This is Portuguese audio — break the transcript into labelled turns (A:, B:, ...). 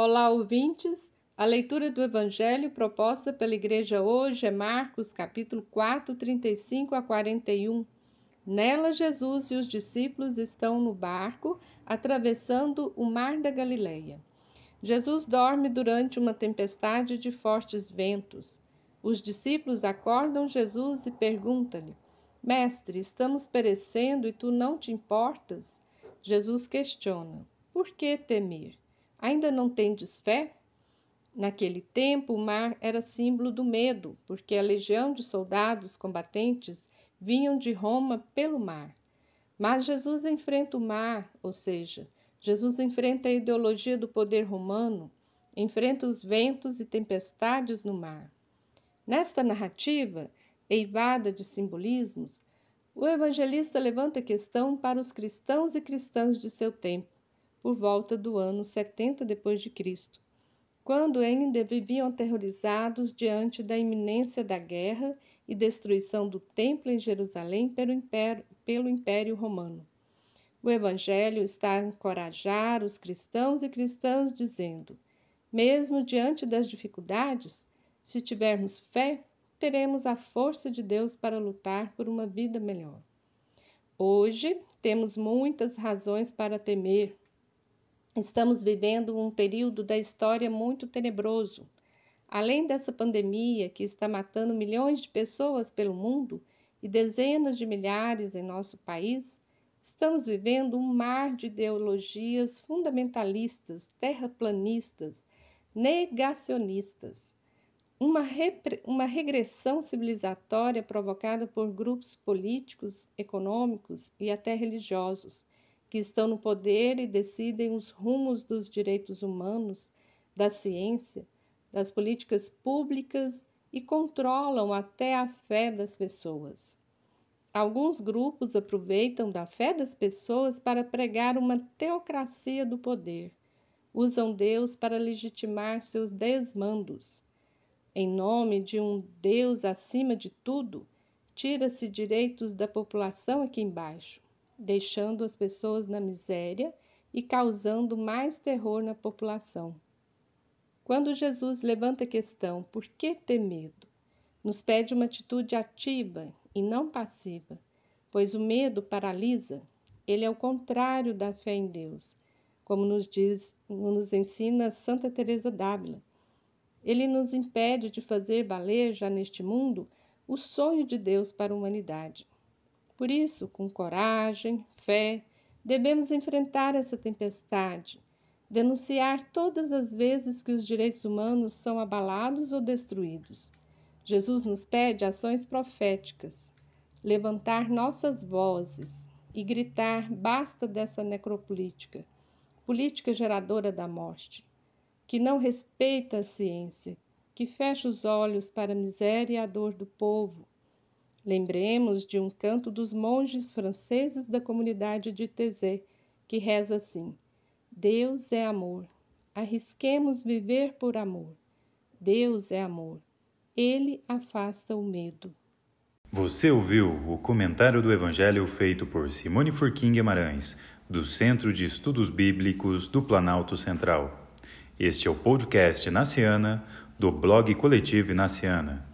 A: Olá, ouvintes! A leitura do Evangelho proposta pela Igreja hoje é Marcos, capítulo 4, 35 a 41. Nela, Jesus e os discípulos estão no barco, atravessando o mar da Galileia. Jesus dorme durante uma tempestade de fortes ventos. Os discípulos acordam Jesus e perguntam-lhe: Mestre, estamos perecendo e tu não te importas? Jesus questiona: Por que temer? Ainda não tendes fé? Naquele tempo, o mar era símbolo do medo, porque a legião de soldados combatentes vinham de Roma pelo mar. Mas Jesus enfrenta o mar, ou seja, Jesus enfrenta a ideologia do poder romano, enfrenta os ventos e tempestades no mar. Nesta narrativa, eivada de simbolismos, o evangelista levanta a questão para os cristãos e cristãs de seu tempo por volta do ano 70 depois de Cristo, quando ainda viviam aterrorizados diante da iminência da guerra e destruição do templo em Jerusalém pelo Império, pelo Império Romano. O Evangelho está a encorajar os cristãos e cristãs, dizendo: mesmo diante das dificuldades, se tivermos fé, teremos a força de Deus para lutar por uma vida melhor. Hoje temos muitas razões para temer, Estamos vivendo um período da história muito tenebroso. Além dessa pandemia que está matando milhões de pessoas pelo mundo e dezenas de milhares em nosso país, estamos vivendo um mar de ideologias fundamentalistas, terraplanistas, negacionistas. Uma, uma regressão civilizatória provocada por grupos políticos, econômicos e até religiosos que estão no poder e decidem os rumos dos direitos humanos, da ciência, das políticas públicas e controlam até a fé das pessoas. Alguns grupos aproveitam da fé das pessoas para pregar uma teocracia do poder. Usam Deus para legitimar seus desmandos. Em nome de um Deus acima de tudo, tira-se direitos da população aqui embaixo deixando as pessoas na miséria e causando mais terror na população. Quando Jesus levanta a questão por que ter medo, nos pede uma atitude ativa e não passiva, pois o medo paralisa, ele é o contrário da fé em Deus, como nos diz, nos ensina Santa Teresa d'Ávila. Ele nos impede de fazer valer já neste mundo o sonho de Deus para a humanidade. Por isso, com coragem, fé, devemos enfrentar essa tempestade, denunciar todas as vezes que os direitos humanos são abalados ou destruídos. Jesus nos pede ações proféticas, levantar nossas vozes e gritar: basta dessa necropolítica, política geradora da morte, que não respeita a ciência, que fecha os olhos para a miséria e a dor do povo Lembremos de um canto dos monges franceses da comunidade de Thésée, que reza assim: Deus é amor. Arrisquemos viver por amor. Deus é amor. Ele afasta o medo.
B: Você ouviu o comentário do Evangelho feito por Simone Furquim Guimarães, do Centro de Estudos Bíblicos do Planalto Central. Este é o podcast Naciana, do blog Coletivo Naciana.